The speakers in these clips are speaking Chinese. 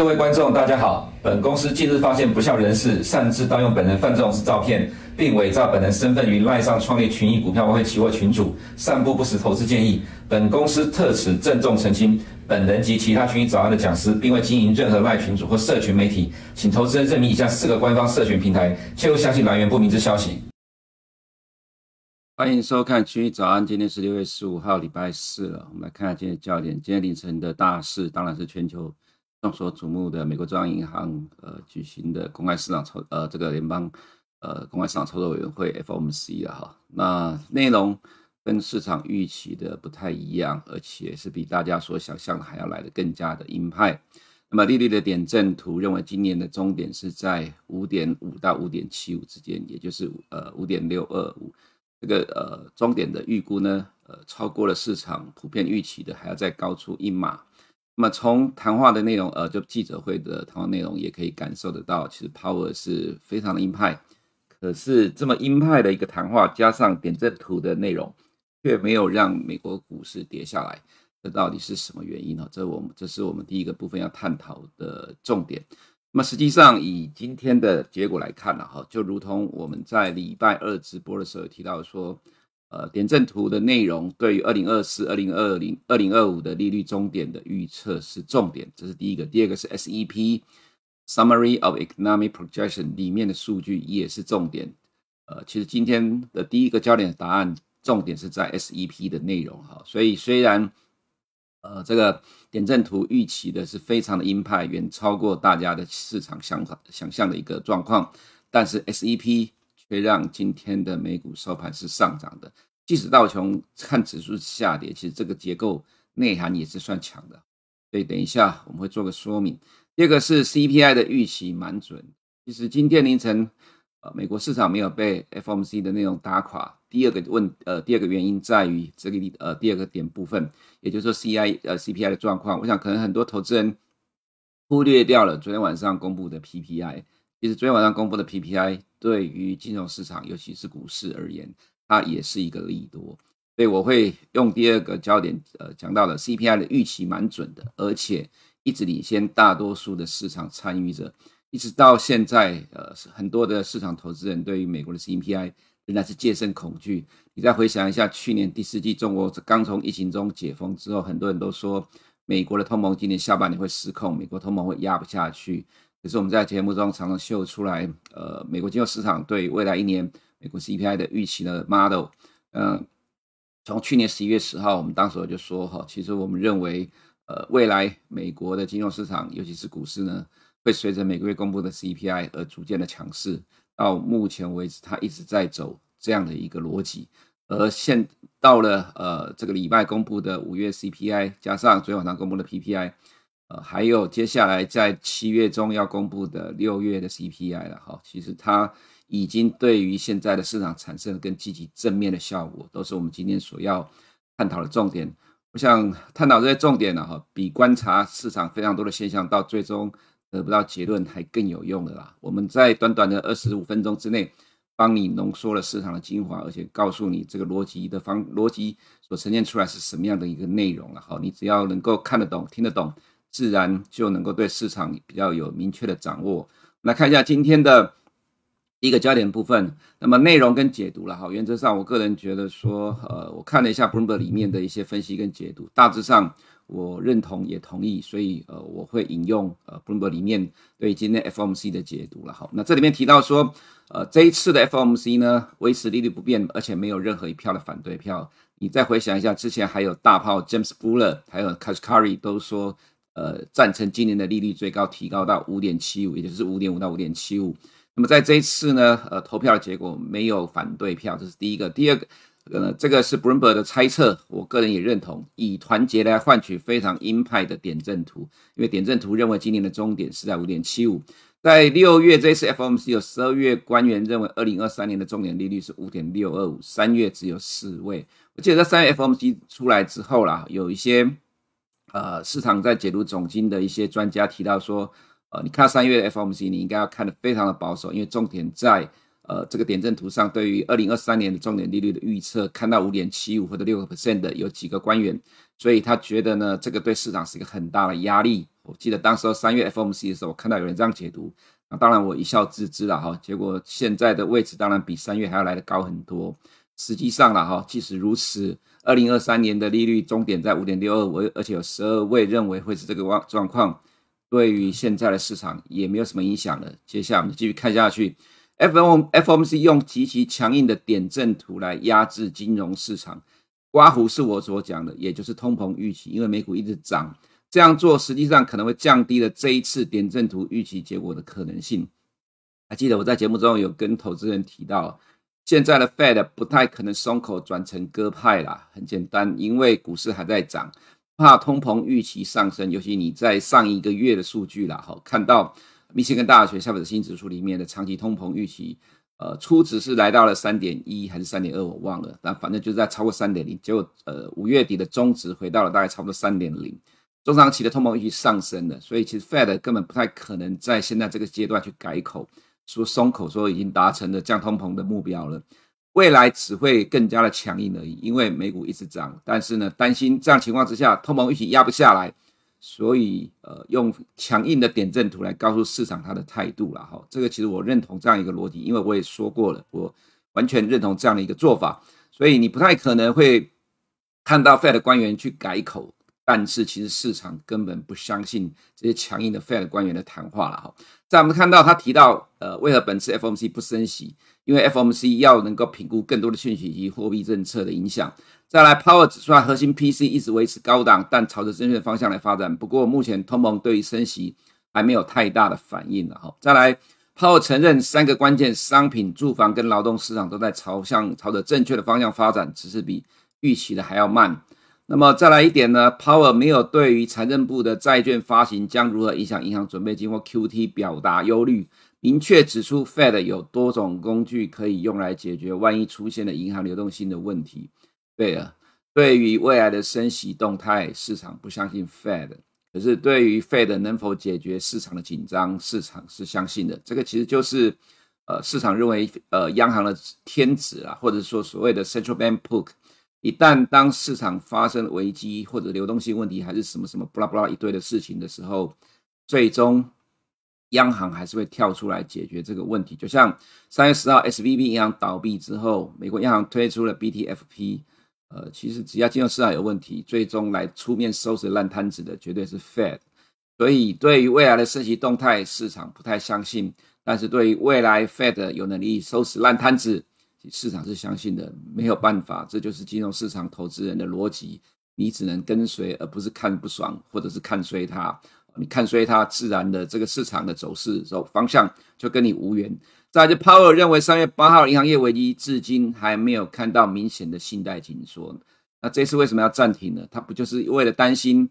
各位观众，大家好。本公司近日发现不肖人士擅自盗用本人范仲式照片，并伪造本人身份于赖上创立群益股票外汇期货群组，散布不实投资建议。本公司特此郑重澄清，本人及其他群益早安的讲师，并未经营任何赖群组或社群媒体，请投资人认明以下四个官方社群平台，切勿相信来源不明之消息。欢迎收看群益早安，今天是六月十五号，礼拜四了。我们来看看今天的焦点。今天凌晨的大事，当然是全球众所瞩目的美国中央银行呃举行的公开市场操呃这个联邦呃公开市场操作委员会 FOMC 了哈。那内容跟市场预期的不太一样，而且是比大家所想象的还要来得更加的鹰派。那么利率的点阵图认为今年的终点是在五点五到五点七五之间，也就是呃五点六二五。这个呃终点的预估呢，呃超过了市场普遍预期的，还要再高出一码。那么从谈话的内容，呃，就记者会的谈话内容也可以感受得到，其实 Power 是非常的鹰派。可是这么鹰派的一个谈话，加上点阵图的内容，却没有让美国股市跌下来，这到底是什么原因呢？这我们这是我们第一个部分要探讨的重点。那么实际上，以今天的结果来看呢，哈，就如同我们在礼拜二直播的时候提到说，呃，点阵图的内容对于二零二四、二零二零、二零二五的利率终点的预测是重点，这是第一个。第二个是 SEP Summary of Economic Projection 里面的数据也是重点。呃，其实今天的第一个焦点的答案重点是在 SEP 的内容，哈，所以虽然。呃，这个点阵图预期的是非常的鹰派，远超过大家的市场想法想象的一个状况。但是 SEP 却让今天的美股收盘是上涨的，即使道琼看指数下跌，其实这个结构内涵也是算强的。所以等一下我们会做个说明。第二个是 CPI 的预期蛮准，其实今天凌晨。呃，美国市场没有被 FOMC 的内容打垮。第二个问，呃，第二个原因在于这个呃，第二个点部分，也就是说 CI 呃 CPI 的状况。我想可能很多投资人忽略掉了昨天晚上公布的 PPI。其实昨天晚上公布的 PPI 对于金融市场，尤其是股市而言，它也是一个利多。所以我会用第二个焦点，呃，讲到了 CPI 的预期蛮准的，而且一直领先大多数的市场参与者。一直到现在，呃，很多的市场投资人对于美国的 CPI 仍然是戒慎恐惧。你再回想一下，去年第四季中国刚从疫情中解封之后，很多人都说美国的通膨今年下半年会失控，美国通膨会压不下去。可是我们在节目中常常秀出来，呃，美国金融市场对未来一年美国 CPI 的预期的 model，嗯、呃，从去年十一月十号，我们当时就说哈，其实我们认为，呃，未来美国的金融市场，尤其是股市呢。会随着每个月公布的 CPI 而逐渐的强势，到目前为止，它一直在走这样的一个逻辑。而现到了呃这个礼拜公布的五月 CPI，加上昨天晚上公布的 PPI，呃，还有接下来在七月中要公布的六月的 CPI 了哈。其实它已经对于现在的市场产生了更积极正面的效果，都是我们今天所要探讨的重点。我想探讨这些重点呢哈，比观察市场非常多的现象到最终。得不到结论还更有用的啦！我们在短短的二十五分钟之内，帮你浓缩了市场的精华，而且告诉你这个逻辑的方逻辑所呈现出来是什么样的一个内容了。哈，你只要能够看得懂、听得懂，自然就能够对市场比较有明确的掌握。我们来看一下今天的一个焦点部分，那么内容跟解读了。哈，原则上我个人觉得说，呃，我看了一下 Bloomberg 里面的一些分析跟解读，大致上。我认同也同意，所以呃，我会引用呃 Bloomberg 里面对今天 FOMC 的解读了。哈，那这里面提到说，呃，这一次的 FOMC 呢，维持利率不变，而且没有任何一票的反对票。你再回想一下，之前还有大炮 James Buller，还有 Kashkari 都说，呃，赞成今年的利率最高提高到五点七五，也就是五点五到五点七五。那么在这一次呢，呃，投票结果没有反对票，这是第一个。第二个。呃，这个是 Bloomberg 的猜测，我个人也认同，以团结来换取非常鹰派的点阵图，因为点阵图认为今年的终点是在五点七五，在六月这次 FOMC 有十二月官员认为二零二三年的终点利率是五点六二五，三月只有四位。我记得在三月 FOMC 出来之后啦，有一些呃市场在解读总经的一些专家提到说，呃，你看三月的 FOMC，你应该要看得非常的保守，因为重点在。呃这个点阵图上对于二零二三年的重点利率的预测，看到五点七五或者六个 percent 的有几个官员，所以他觉得呢，这个对市场是一个很大的压力。我记得当时三月 FOMC 的时候，我看到有人这样解读，那当然我一笑置之了哈。结果现在的位置当然比三月还要来得高很多。实际上了哈，即使如此，二零二三年的利率终点在五点六二我，而且有十二位认为会是这个状状况，对于现在的市场也没有什么影响了。接下来我们继续看下去，FOMC 用极其强硬的点阵图来压制金融市场，刮胡是我所讲的，也就是通膨预期，因为美股一直涨，这样做实际上可能会降低了这一次点阵图预期结果的可能性。还记得我在节目中有跟投资人提到。现在的 Fed 不太可能松口转成鸽派啦，很简单，因为股市还在涨，怕通膨预期上升。尤其你在上一个月的数据啦，哈，看到密歇根大学消费者信心指数里面的长期通膨预期，呃，初值是来到了三点一还是三点二，我忘了，但反正就是在超过三点零。结果呃，五月底的中值回到了大概差不多三点零，中长期的通膨预期上升了，所以其实 Fed 根本不太可能在现在这个阶段去改口。说松口说已经达成了降通膨的目标了，未来只会更加的强硬而已。因为美股一直涨，但是呢，担心这样情况之下通膨预期压不下来，所以呃用强硬的点阵图来告诉市场他的态度了哈。这个其实我认同这样一个逻辑，因为我也说过了，我完全认同这样的一个做法。所以你不太可能会看到 Fed 官员去改口。但是其实市场根本不相信这些强硬的 Fed 官员的谈话了哈。在我们看到他提到，呃，为何本次 FOMC 不升息？因为 FOMC 要能够评估更多的讯息以及货币政策的影响。再来，Powell 指出核心 PC 一直维持高档，但朝着正确的方向来发展。不过目前通膨对于升息还没有太大的反应了哈。再来，Powell 承认三个关键商品、住房跟劳动市场都在朝向朝着正确的方向发展，只是比预期的还要慢。那么再来一点呢，Powell 没有对于财政部的债券发行将如何影响银行准备金或 QT 表达忧虑，明确指出 Fed 有多种工具可以用来解决万一出现了银行流动性的问题。对了，对于未来的升息动态，市场不相信 Fed，可是对于 Fed 能否解决市场的紧张，市场是相信的。这个其实就是呃市场认为呃央行的天职啊，或者说所谓的 Central Bank Book。一旦当市场发生危机或者流动性问题，还是什么什么巴拉巴拉一堆的事情的时候，最终央行还是会跳出来解决这个问题。就像三月十号 SVB 银行倒闭之后，美国央行推出了 BTFP，呃，其实只要金融市场有问题，最终来出面收拾烂摊子的绝对是 Fed。所以对于未来的升息动态，市场不太相信，但是对于未来 Fed 有能力收拾烂摊子。市场是相信的，没有办法，这就是金融市场投资人的逻辑。你只能跟随，而不是看不爽，或者是看衰它。你看衰它，自然的这个市场的走势走方向就跟你无缘。再来就 Powell 认为，三月八号银行业危机至今还没有看到明显的信贷紧缩。那这次为什么要暂停呢？他不就是为了担心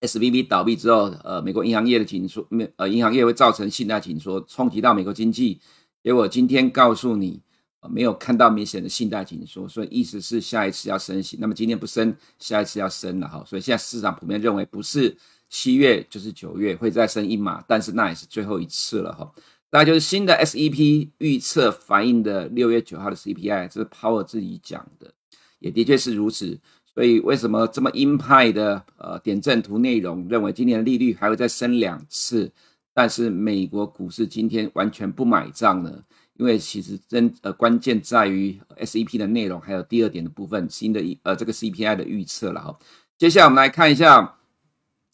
SVB 倒闭之后，呃，美国银行业的紧缩，没呃，银行业会造成信贷紧缩，冲击到美国经济。结果今天告诉你。没有看到明显的信贷紧缩，所以意思是下一次要升息。那么今天不升，下一次要升了哈。所以现在市场普遍认为不是七月就是九月会再升一码，但是那也是最后一次了哈。那就是新的 SEP 预测反映的六月九号的 CPI，这是 Powell 自己讲的，也的确是如此。所以为什么这么鹰派的呃点阵图内容认为今年的利率还会再升两次，但是美国股市今天完全不买账呢？因为其实真呃关键在于 SEP 的内容，还有第二点的部分，新的呃这个 CPI 的预测了哈。接下来我们来看一下，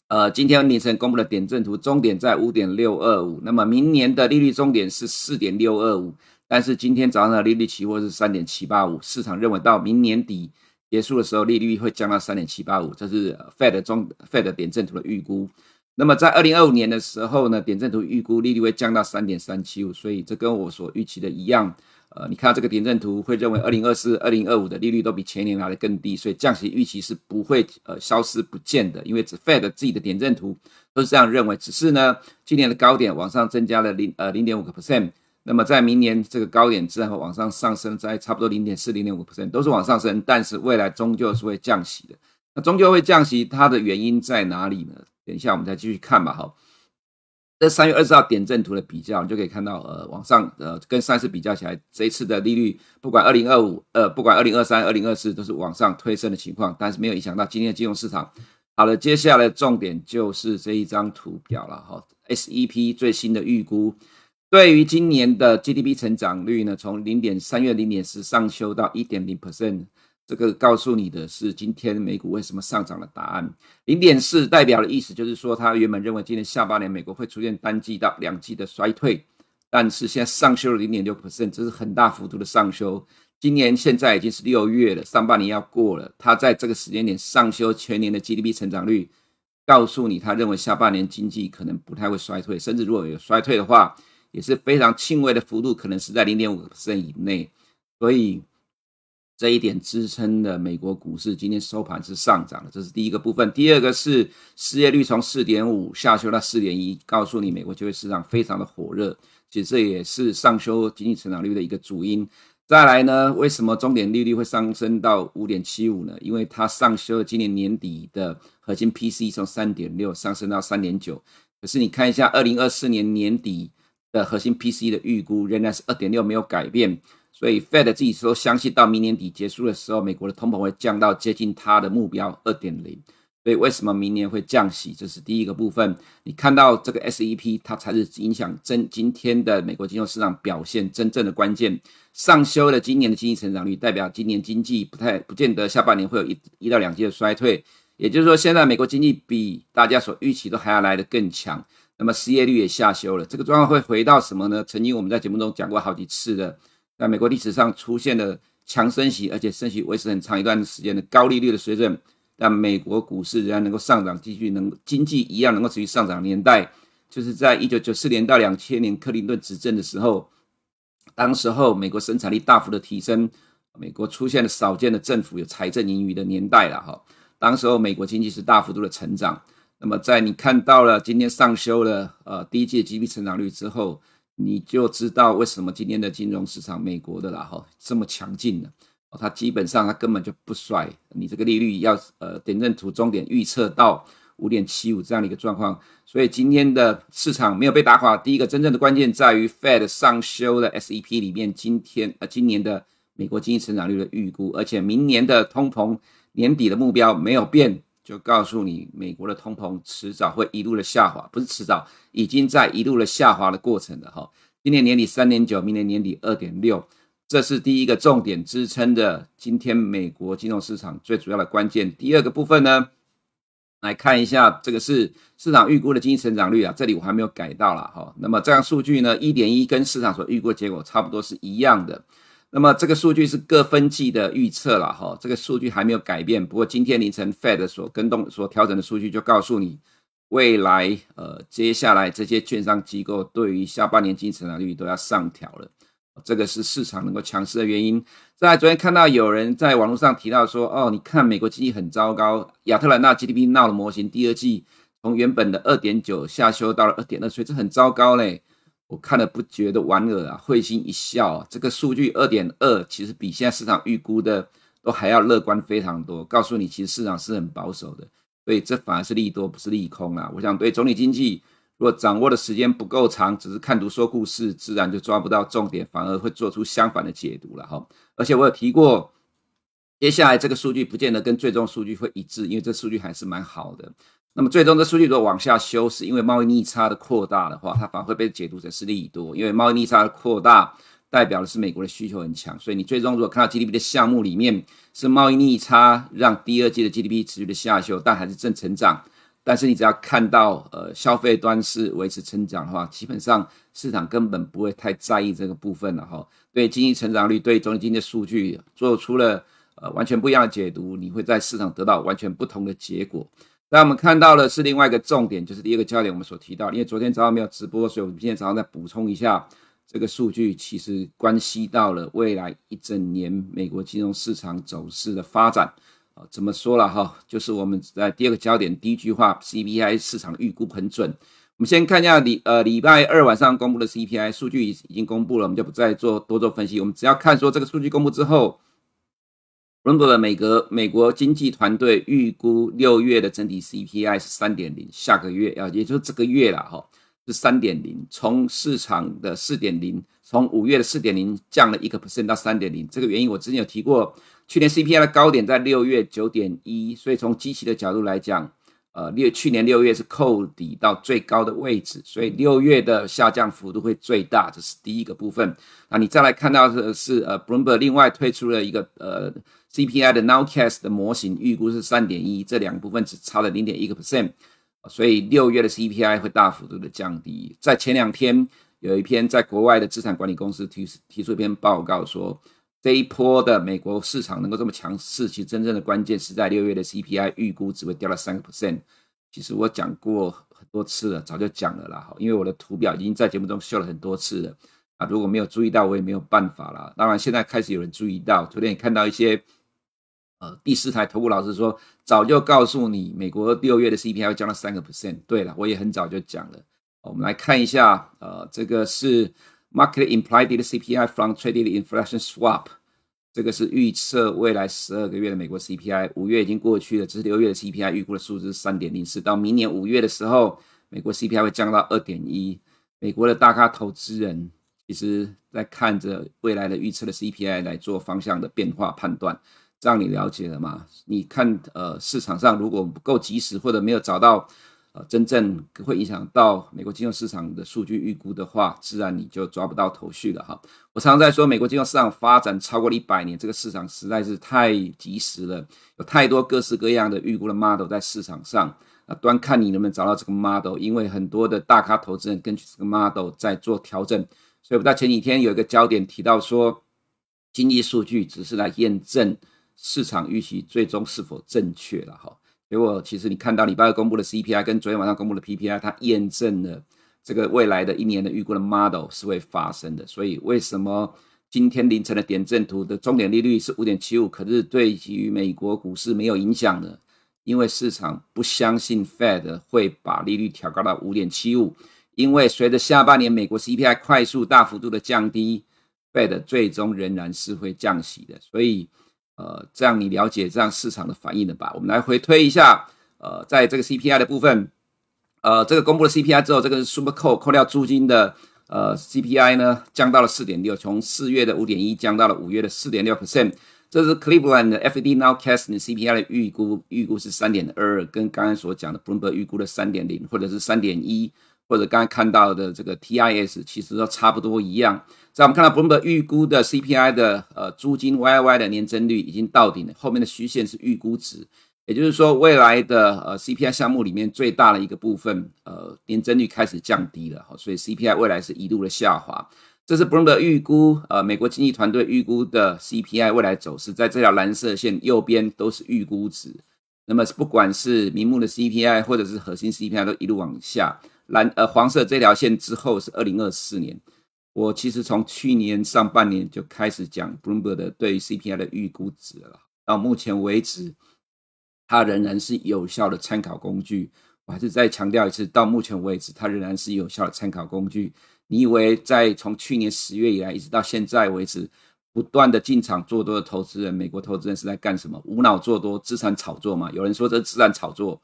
呃今天凌晨公布的点阵图，终点在五点六二五，那么明年的利率终点是四点六二五，但是今天早上的利率期货是三点七八五，市场认为到明年底结束的时候，利率会降到三点七八五，这是 Fed 中 Fed 点阵图的预估。那么在二零二五年的时候呢，点阵图预估利率会降到三点三七五，所以这跟我所预期的一样。呃，你看到这个点阵图会认为二零二四、二零二五的利率都比前年来的更低，所以降息预期是不会呃消失不见的，因为只 Fed 自己的点阵图都是这样认为。只是呢，今年的高点往上增加了零呃零点五个 percent，那么在明年这个高点之后往上上升，在差不多零点四、零点五 percent 都是往上升，但是未来终究是会降息的。那终究会降息，它的原因在哪里呢？等一下，我们再继续看吧。好，这三月二十号点阵图的比较，你就可以看到，呃，往上，呃，跟上次比较起来，这一次的利率，不管二零二五，呃，不管二零二三、二零二四，都是往上推升的情况，但是没有影响到今天的金融市场。好了，接下来重点就是这一张图表了，哈，SEP 最新的预估，对于今年的 GDP 成长率呢，从零点三月零点四上修到一点零 percent。这个告诉你的是今天美股为什么上涨的答案。零点四代表的意思就是说，他原本认为今年下半年美国会出现单季到两季的衰退，但是现在上修了零点六 percent，这是很大幅度的上修。今年现在已经是六月了，上半年要过了，他在这个时间点上修全年的 GDP 成长率，告诉你他认为下半年经济可能不太会衰退，甚至如果有衰退的话，也是非常轻微的幅度，可能是在零点五 percent 以内，所以。这一点支撑的美国股市今天收盘是上涨的，这是第一个部分。第二个是失业率从四点五下修到四点一，告诉你美国就业市场非常的火热，其实这也是上修经济成长率的一个主因。再来呢，为什么终点利率会上升到五点七五呢？因为它上修今年年底的核心 P C 从三点六上升到三点九，可是你看一下二零二四年年底的核心 P C 的预估仍然是二点六，没有改变。所以，Fed 自己说相信到明年底结束的时候，美国的通膨会降到接近它的目标二点零。所以，为什么明年会降息？这是第一个部分。你看到这个 SEP，它才是影响真今天的美国金融市场表现真正的关键。上修了今年的经济成长率，代表今年经济不太不见得下半年会有一一到两季的衰退。也就是说，现在美国经济比大家所预期都还要来得更强。那么失业率也下修了，这个状况会回到什么呢？曾经我们在节目中讲过好几次的。在美国历史上出现了强升息，而且升息维持很长一段时间的高利率的水准，但美国股市仍然能够上涨，继续能经济一样能够持续上涨。年代就是在一九九四年到两千年克林顿执政的时候，当时候美国生产力大幅的提升，美国出现了少见的政府有财政盈余的年代了哈。当时候美国经济是大幅度的成长。那么在你看到了今天上修了呃第一季的 GDP 成长率之后。你就知道为什么今天的金融市场，美国的啦哈这么强劲了，它基本上它根本就不衰。你这个利率要呃点阵图终点预测到五点七五这样的一个状况，所以今天的市场没有被打垮。第一个真正的关键在于 Fed 上修的 SEP 里面，今天呃今年的美国经济成长率的预估，而且明年的通膨年底的目标没有变。就告诉你，美国的通膨迟早会一路的下滑，不是迟早，已经在一路的下滑的过程了哈。今年年底三点九，明年年底二点六，这是第一个重点支撑的今天美国金融市场最主要的关键。第二个部分呢，来看一下这个是市场预估的经济成长率啊，这里我还没有改到了哈。那么这样数据呢，一点一跟市场所预估结果差不多是一样的。那么这个数据是各分季的预测了哈，这个数据还没有改变。不过今天凌晨 Fed 所更动、所调整的数据就告诉你，未来呃接下来这些券商机构对于下半年经济成长率都要上调了，这个是市场能够强势的原因。在昨天看到有人在网络上提到说，哦，你看美国经济很糟糕，亚特兰大 GDP 闹的模型，第二季从原本的二点九下修到了二点二，所以这很糟糕嘞。我看了不觉得莞尔啊，会心一笑啊。这个数据二点二，其实比现在市场预估的都还要乐观非常多。告诉你，其实市场是很保守的，所以这反而是利多，不是利空啊。我想对总体经济，如果掌握的时间不够长，只是看图说故事，自然就抓不到重点，反而会做出相反的解读了哈。而且我有提过，接下来这个数据不见得跟最终数据会一致，因为这数据还是蛮好的。那么最终的数据如果往下修，是因为贸易逆差的扩大的话，它反而会被解读成是利多，因为贸易逆差的扩大代表的是美国的需求很强，所以你最终如果看到 GDP 的项目里面是贸易逆差让第二季的 GDP 持续的下修，但还是正成长，但是你只要看到呃消费端是维持成长的话，基本上市场根本不会太在意这个部分了哈。对经济成长率、对总体经济的数据做出了呃完全不一样的解读，你会在市场得到完全不同的结果。那我们看到的是另外一个重点，就是第二个焦点，我们所提到，因为昨天早上没有直播，所以我们今天早上再补充一下这个数据，其实关系到了未来一整年美国金融市场走势的发展啊。怎么说了哈？就是我们在第二个焦点，第一句话，CPI 市场预估很准。我们先看一下礼呃礼拜二晚上公布的 CPI 数据已已经公布了，我们就不再做多做分析，我们只要看说这个数据公布之后。伦伯的美国美国经济团队预估六月的整体 CPI 是三点零，下个月啊，也就是这个月了哈，是三点零，从市场的四点零，从五月的四点零降了一个 percent 到三点零。这个原因我之前有提过，去年 CPI 的高点在六月九点一，所以从机器的角度来讲，呃，六去年六月是扣底到最高的位置，所以六月的下降幅度会最大，这是第一个部分。那你再来看到的是呃，Bloomberg 另外推出了一个呃 CPI 的 Nowcast 的模型，预估是三点一，这两部分只差了零点一个 percent。所以六月的 CPI 会大幅度的降低。在前两天有一篇在国外的资产管理公司提提出一篇报告说，这一波的美国市场能够这么强势，其实真正的关键是在六月的 CPI 预估只会掉了三个 percent。其实我讲过很多次了，早就讲了啦。因为我的图表已经在节目中秀了很多次了啊，如果没有注意到，我也没有办法了。当然现在开始有人注意到，昨天也看到一些。呃，第四台投顾老师说，早就告诉你，美国六月的 CPI 要降到三个 percent。对了，我也很早就讲了。我们来看一下，呃，这个是 Market Implied CPI from Traded Inflation Swap，这个是预测未来十二个月的美国 CPI。五月已经过去了，这是六月的 CPI 预估的数字三点零四，到明年五月的时候，美国 CPI 会降到二点一。美国的大咖投资人其实在看着未来的预测的 CPI 来做方向的变化判断。这样你了解了吗？你看，呃，市场上如果不够及时，或者没有找到，呃，真正会影响到美国金融市场的数据预估的话，自然你就抓不到头绪了哈。我常常在说，美国金融市场发展超过了一百年，这个市场实在是太及时了，有太多各式各样的预估的 model 在市场上，啊，端看你能不能找到这个 model，因为很多的大咖投资人根据这个 model 在做调整，所以我在前几天有一个焦点提到说，经济数据只是来验证。市场预期最终是否正确了哈？结果其实你看到礼拜二公布的 CPI 跟昨天晚上公布的 PPI，它验证了这个未来的一年的预估的 model 是会发生的。所以为什么今天凌晨的点阵图的终点利率是五点七五，可是对于美国股市没有影响呢？因为市场不相信 Fed 会把利率调高到五点七五，因为随着下半年美国 CPI 快速大幅度的降低，Fed 最终仍然是会降息的。所以。呃，这样你了解这样市场的反应了吧？我们来回推一下，呃，在这个 CPI 的部分，呃，这个公布了 CPI 之后，这个是 Super Core 扣掉租金的，呃，CPI 呢降到了四点六，从四月的五点一降到了五月的四点六 percent。这是 Cleveland 的 FED Nowcast 的 CPI 的预估，预估是三点二，跟刚刚所讲的 Bloomberg 预估的三点零，或者是三点一。或者刚才看到的这个 TIS 其实都差不多一样。在我们看到 Bloomberg 预估的 CPI 的呃租金 YY 的年增率已经到顶了，后面的虚线是预估值，也就是说未来的呃 CPI 项目里面最大的一个部分呃年增率开始降低了，所以 CPI 未来是一路的下滑。这是 Bloomberg 预估呃美国经济团队预估的 CPI 未来走势，在这条蓝色线右边都是预估值。那么不管是名目的 CPI 或者是核心 CPI 都一路往下。蓝呃黄色这条线之后是二零二四年，我其实从去年上半年就开始讲 Bloomberg 的对于 CPI 的预估值了，到目前为止，它仍然是有效的参考工具。我还是再强调一次，到目前为止，它仍然是有效的参考工具。你以为在从去年十月以来一直到现在为止，不断的进场做多的投资人，美国投资人是在干什么？无脑做多，资产炒作吗？有人说这是资产炒作。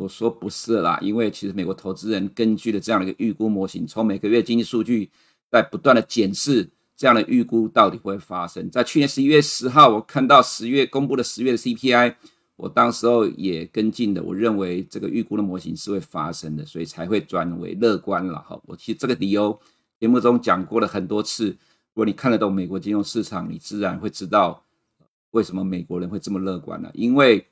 我说不是啦，因为其实美国投资人根据了这样的一个预估模型，从每个月经济数据在不断的检视这样的预估到底会发生。在去年十一月十号，我看到十月公布的十月的 CPI，我当时候也跟进的，我认为这个预估的模型是会发生的，所以才会转为乐观了哈。我其实这个理由节目中讲过了很多次，如果你看得懂美国金融市场，你自然会知道为什么美国人会这么乐观了，因为。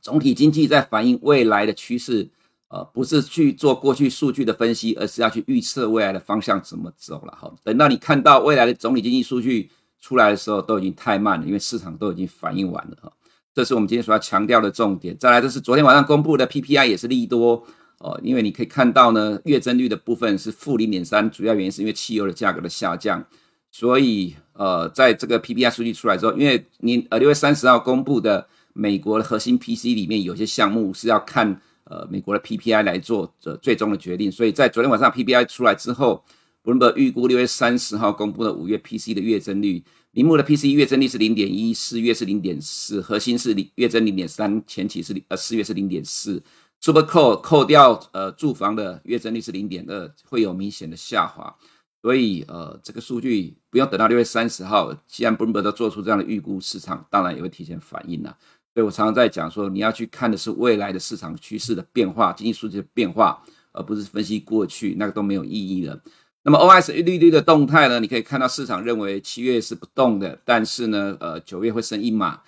总体经济在反映未来的趋势，呃，不是去做过去数据的分析，而是要去预测未来的方向怎么走了哈。等到你看到未来的总体经济数据出来的时候，都已经太慢了，因为市场都已经反应完了哈。这是我们今天所要强调的重点。再来，这是昨天晚上公布的 PPI 也是利多哦，因为你可以看到呢，月增率的部分是负零点三，主要原因是因为汽油的价格的下降。所以呃，在这个 PPI 数据出来之后，因为你呃六月三十号公布的。美国的核心 PC 里面有些项目是要看呃美国的 PPI 来做这最终的决定，所以在昨天晚上 PPI 出来之后，Bloomberg 预估六月三十号公布的五月 PC 的月增率，铃木的 PC 月增率是零点一，四月是零点四，核心是零月增零点三，前期是呃四月是零点四，Super Core 扣掉呃住房的月增率是零点二，会有明显的下滑。所以呃这个数据不用等到六月三十号，既然 Bloomberg 都做出这样的预估，市场当然也会提前反应了。所以我常常在讲说，你要去看的是未来的市场趋势的变化、经济数据的变化，而不是分析过去，那个都没有意义了。那么 OIS 利率的动态呢？你可以看到市场认为七月是不动的，但是呢，呃，九月会升一码，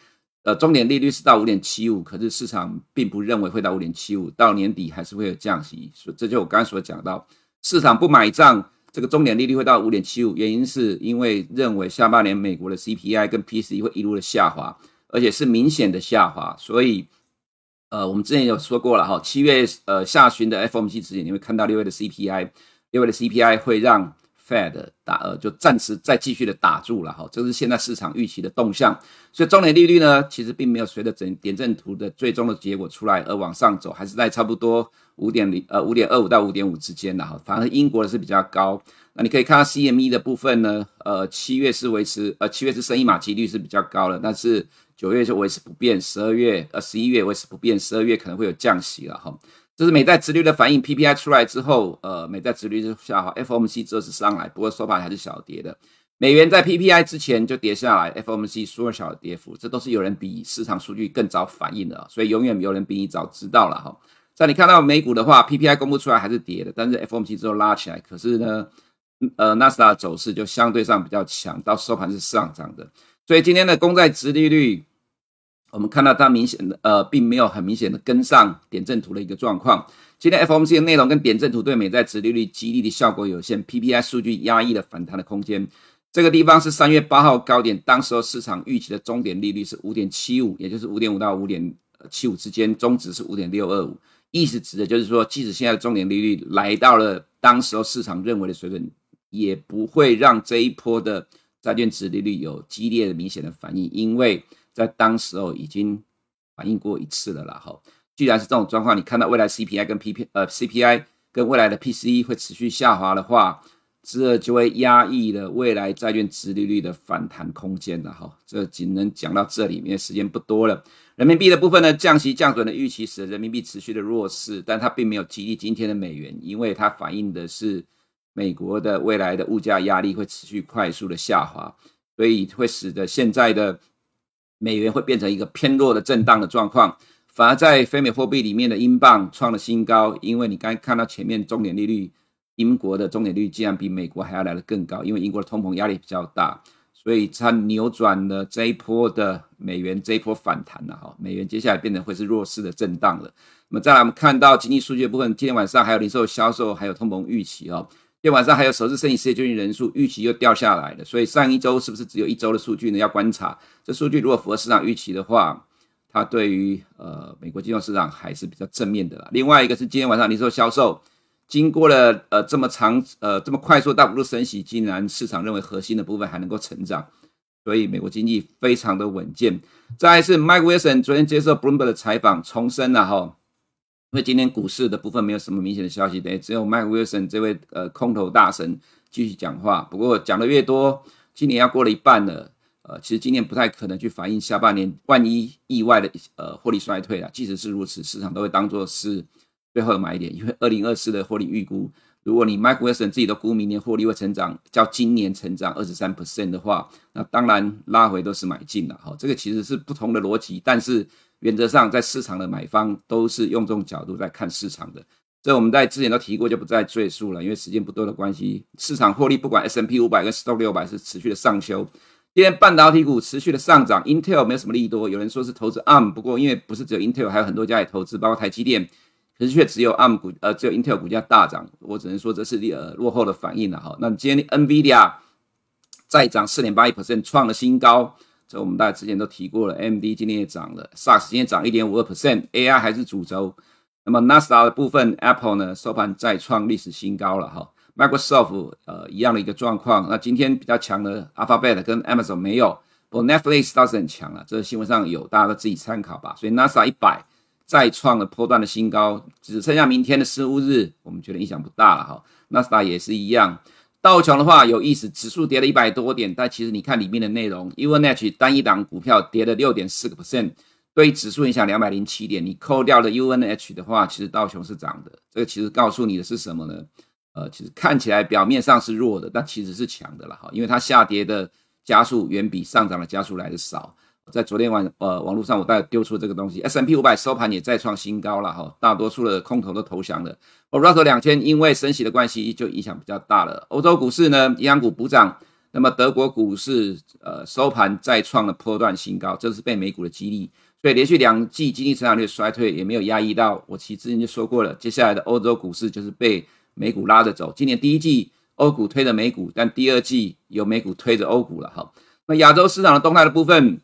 呃，终点利率是到五点七五，可是市场并不认为会到五点七五，到年底还是会有降息。所以这就我刚才所讲到，市场不买账，这个终点利率会到五点七五，原因是因为认为下半年美国的 CPI 跟 PCE 会一路的下滑，而且是明显的下滑，所以，呃，我们之前有说过了哈，七月呃下旬的 FOMC 指引，你会看到六月的 CPI。六月的 CPI 会让 Fed 打呃，就暂时再继续的打住了哈，这是现在市场预期的动向。所以终点利率呢，其实并没有随着整点阵图的最终的结果出来而往上走，还是在差不多五点零呃五点二五到五点五之间的哈。反而英国的是比较高。那你可以看到 CME 的部分呢，呃七月是维持呃七月是升一码几率是比较高的，但是九月就维持不变，十二月呃十一月维持不变，十二月可能会有降息了哈。这是美债殖率的反应，PPI 出来之后，呃，美债殖率是下滑，FOMC 则是上来，不过收盘还是小跌的。美元在 PPI 之前就跌下来，FOMC 缩小跌幅，这都是有人比市场数据更早反应的，所以永远有人比你早知道了哈。在你看到美股的话，PPI 公布出来还是跌的，但是 FOMC 之后拉起来，可是呢，呃，纳斯达走势就相对上比较强，到收盘是上涨的，所以今天的公债殖利率。我们看到它明显的呃，并没有很明显的跟上点阵图的一个状况。今天 FOMC 的内容跟点阵图对美债殖利率激励的效果有限，PPI 数据压抑了反弹的空间。这个地方是三月八号高点，当时候市场预期的终点利率是五点七五，也就是五点五到五点七五之间，中值是五点六二五。意思指的就是说，即使现在的终点利率来到了当时候市场认为的水准，也不会让这一波的债券殖利率有激烈的明显的反应，因为。在当时候已经反映过一次了啦，哈。既然是这种状况，你看到未来 CPI 跟 PP 呃 CPI 跟未来的 PCE 会持续下滑的话，这就会压抑了未来债券殖利率的反弹空间了，哈。这仅能讲到这里面，时间不多了。人民币的部分呢，降息降准的预期使得人民币持续的弱势，但它并没有激励今天的美元，因为它反映的是美国的未来的物价压力会持续快速的下滑，所以会使得现在的。美元会变成一个偏弱的震荡的状况，反而在非美货币里面的英镑创了新高，因为你刚才看到前面终点利率，英国的终点利率竟然比美国还要来得更高，因为英国的通膨压力比较大，所以它扭转了这一波的美元这一波反弹了哈，美元接下来变成会是弱势的震荡了。那么再来我们看到经济数据部分，今天晚上还有零售销售，还有通膨预期哦。今天晚上还有首次申请失业救济人数预期又掉下来了，所以上一周是不是只有一周的数据呢？要观察这数据，如果符合市场预期的话，它对于呃美国金融市场还是比较正面的。另外一个是今天晚上零售销售，经过了呃这么长呃这么快速大幅度升息，竟然市场认为核心的部分还能够成长，所以美国经济非常的稳健。再来是 Mike Wilson 昨天接受 Bloomberg 的采访，重申了哈。因为今天股市的部分没有什么明显的消息，等于只有 Mike Wilson 这位呃空头大神继续讲话。不过讲的越多，今年要过了一半了，呃，其实今年不太可能去反映下半年万一意外的呃获利衰退了。即使是如此，市场都会当做是最后的买点，因为二零二四的获利预估，如果你 Mike Wilson 自己都估明年获利会成长，较今年成长二十三 percent 的话，那当然拉回都是买进了。哈，这个其实是不同的逻辑，但是。原则上，在市场的买方都是用这种角度在看市场的，这我们在之前都提过，就不再赘述了，因为时间不多的关系。市场获利，不管 S M P 五百跟 Stock 六百是持续的上修。今天半导体股持续的上涨，Intel 没有什么利多，有人说是投资 ARM，不过因为不是只有 Intel，还有很多家也投资，包括台积电，可是却只有 ARM 股，呃，只有 Intel 股价大涨，我只能说这是呃落后的反应了哈。那今天 NVIDIA 再涨四点八一 percent，创了新高。我们大家之前都提过了，MD 今天也涨了，SARS 今天涨一点五二 percent，AI 还是主轴。那么纳斯达的部分，Apple 呢收盘再创历史新高了哈。Microsoft 呃一样的一个状况，那今天比较强的 Alphabet 跟 Amazon 没有，不过 Netflix 倒是很强了，这个新闻上有，大家都自己参考吧。所以纳斯达一百再创了波段的新高，只剩下明天的十五日，我们觉得影响不大了哈。纳斯达也是一样。道琼的话有意思，指数跌了一百多点，但其实你看里面的内容，UNH 单一档股票跌了六点四个 percent，对指数影响两百零七点，你扣掉了 UNH 的话，其实道琼是涨的。这个其实告诉你的是什么呢？呃，其实看起来表面上是弱的，但其实是强的了哈，因为它下跌的加速远比上涨的加速来的少。在昨天晚呃网络上，我大概丢出这个东西，S M P 五百收盘也再创新高了哈，大多数的空头都投降了。而 Russell 两千因为升息的关系，就影响比较大了。欧洲股市呢，银行股补涨。那么德国股市呃收盘再创了波段新高，这是被美股的激励，所以连续两季经济成长率衰退也没有压抑到。我其实之前就说过了，接下来的欧洲股市就是被美股拉着走。今年第一季欧股推着美股，但第二季由美股推着欧股了哈。那亚洲市场的动态的部分，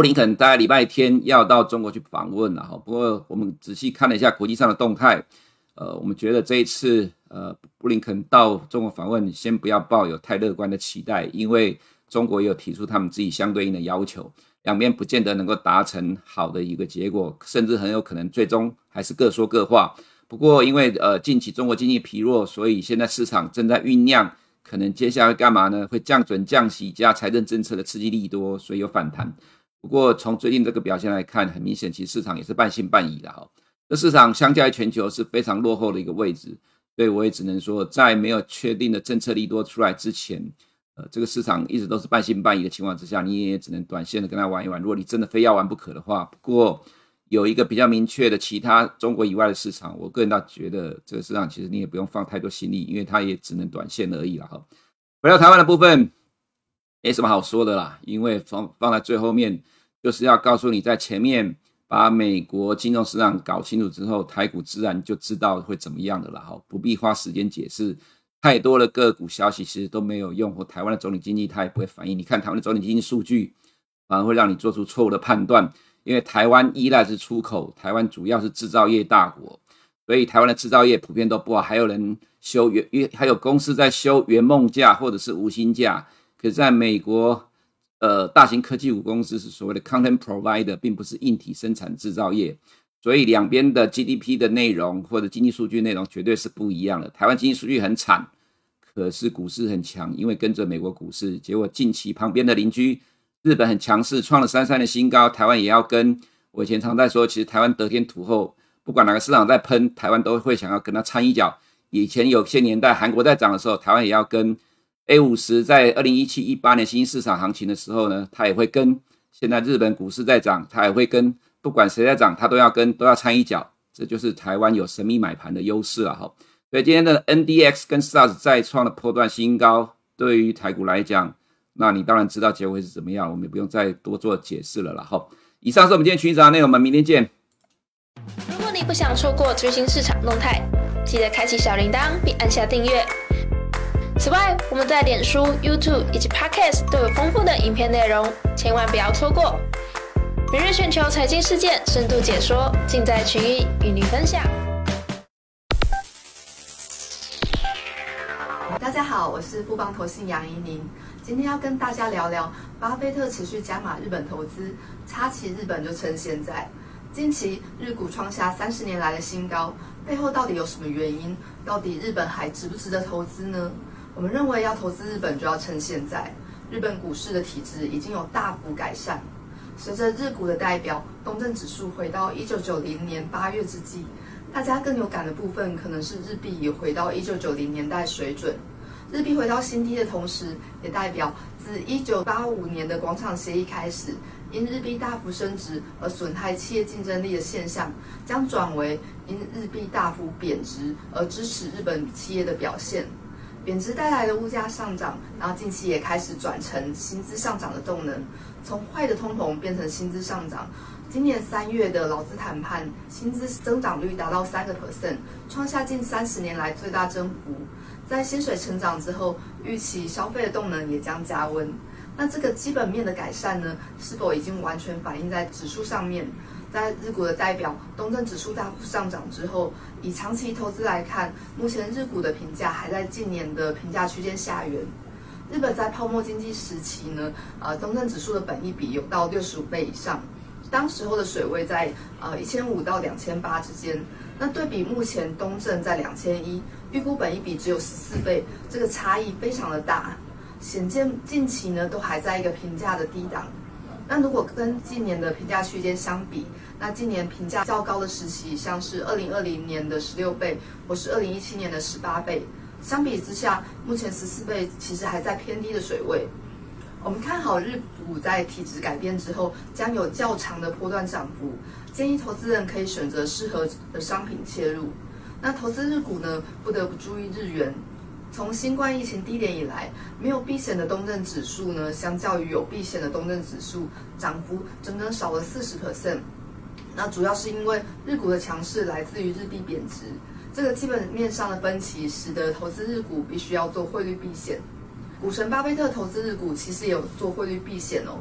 布林肯大概礼拜天要到中国去访问了哈。不过我们仔细看了一下国际上的动态。呃，我们觉得这一次，呃，布林肯到中国访问，先不要抱有太乐观的期待，因为中国也有提出他们自己相对应的要求，两边不见得能够达成好的一个结果，甚至很有可能最终还是各说各话。不过，因为呃近期中国经济疲弱，所以现在市场正在酝酿，可能接下来干嘛呢？会降准、降息加财政政策的刺激利多，所以有反弹。不过从最近这个表现来看，很明显，其实市场也是半信半疑的哈。这市场相较于全球是非常落后的一个位置，所以我也只能说，在没有确定的政策利多出来之前，呃，这个市场一直都是半信半疑的情况之下，你也只能短线的跟他玩一玩。如果你真的非要玩不可的话，不过有一个比较明确的其他中国以外的市场，我个人倒觉得这个市场其实你也不用放太多心力，因为它也只能短线而已了哈。回到台湾的部分，没什么好说的啦，因为放放在最后面就是要告诉你，在前面。把美国金融市场搞清楚之后，台股自然就知道会怎么样的了哈，不必花时间解释。太多的个股消息其实都没有用，或台湾的总体经济它也不会反应。你看台湾的总体经济数据，反而会让你做出错误的判断，因为台湾依赖是出口，台湾主要是制造业大国，所以台湾的制造业普遍都不好，还有人休原，还有公司在休圆梦假或者是无薪假。可是在美国。呃，大型科技股公司是所谓的 content provider，并不是硬体生产制造业，所以两边的 GDP 的内容或者经济数据内容绝对是不一样的。台湾经济数据很惨，可是股市很强，因为跟着美国股市。结果近期旁边的邻居日本很强势，创了三三的新高，台湾也要跟。我以前常在说，其实台湾得天独厚，不管哪个市场在喷，台湾都会想要跟他掺一脚。以前有些年代韩国在涨的时候，台湾也要跟。A 五十在二零一七一八年新兴市场行情的时候呢，它也会跟。现在日本股市在涨，它也会跟。不管谁在涨，它都要跟，都要掺一脚。这就是台湾有神秘买盘的优势了哈。所以今天的 NDX 跟 SARS 再创了破断新高，对于台股来讲，那你当然知道结果是怎么样，我们也不用再多做解释了啦。哈。以上是我们今天群益早上内容，我们明天见。如果你不想错过最新市场动态，记得开启小铃铛并按下订阅。此外，我们在脸书、YouTube 以及 Podcast 都有丰富的影片内容，千万不要错过。每日全球财经事件深度解说，尽在群益与你分享。大家好，我是富邦投信杨怡宁，今天要跟大家聊聊巴菲特持续加码日本投资，插旗日本就趁现在。近期日股创下三十年来的新高，背后到底有什么原因？到底日本还值不值得投资呢？我们认为要投资日本就要趁现在，日本股市的体制已经有大幅改善。随着日股的代表东证指数回到一九九零年八月之际，大家更有感的部分可能是日币也回到一九九零年代水准。日币回到新低的同时，也代表自一九八五年的广场协议开始，因日币大幅升值而损害企业竞争力的现象，将转为因日币大幅贬值而支持日本企业的表现。贬值带来的物价上涨，然后近期也开始转成薪资上涨的动能，从坏的通膨变成薪资上涨。今年三月的劳资谈判，薪资增长率达到三个 percent，创下近三十年来最大增幅。在薪水成长之后，预期消费的动能也将加温。那这个基本面的改善呢，是否已经完全反映在指数上面？在日股的代表东证指数大幅上涨之后，以长期投资来看，目前日股的评价还在近年的评价区间下缘。日本在泡沫经济时期呢，呃，东证指数的本益比有到六十五倍以上，当时候的水位在呃一千五到两千八之间。那对比目前东证在两千一，预估本益比只有十四倍，这个差异非常的大，显见近期呢都还在一个评价的低档。那如果跟近年的评价区间相比，那今年评价较高的时期，像是二零二零年的十六倍，或是二零一七年的十八倍，相比之下，目前十四倍其实还在偏低的水位。我们看好日股在体质改变之后，将有较长的波段涨幅，建议投资人可以选择适合的商品切入。那投资日股呢，不得不注意日元。从新冠疫情低点以来，没有避险的东证指数呢，相较于有避险的东证指数，涨幅整整少了四十 percent。那主要是因为日股的强势来自于日币贬值，这个基本面上的分歧，使得投资日股必须要做汇率避险。股神巴菲特投资日股，其实也有做汇率避险哦，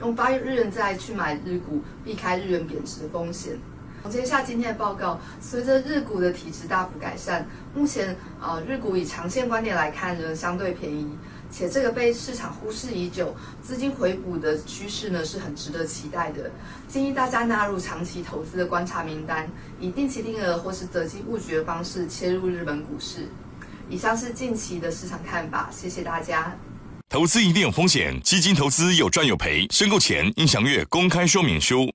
用八日元债去买日股，避开日元贬值的风险。总结一下今天的报告，随着日股的体质大幅改善，目前呃日股以长线观点来看仍相对便宜，且这个被市场忽视已久，资金回补的趋势呢是很值得期待的。建议大家纳入长期投资的观察名单，以定期定额或是择机布局的方式切入日本股市。以上是近期的市场看法，谢谢大家。投资一定有风险，基金投资有赚有赔，申购前应详阅公开说明书。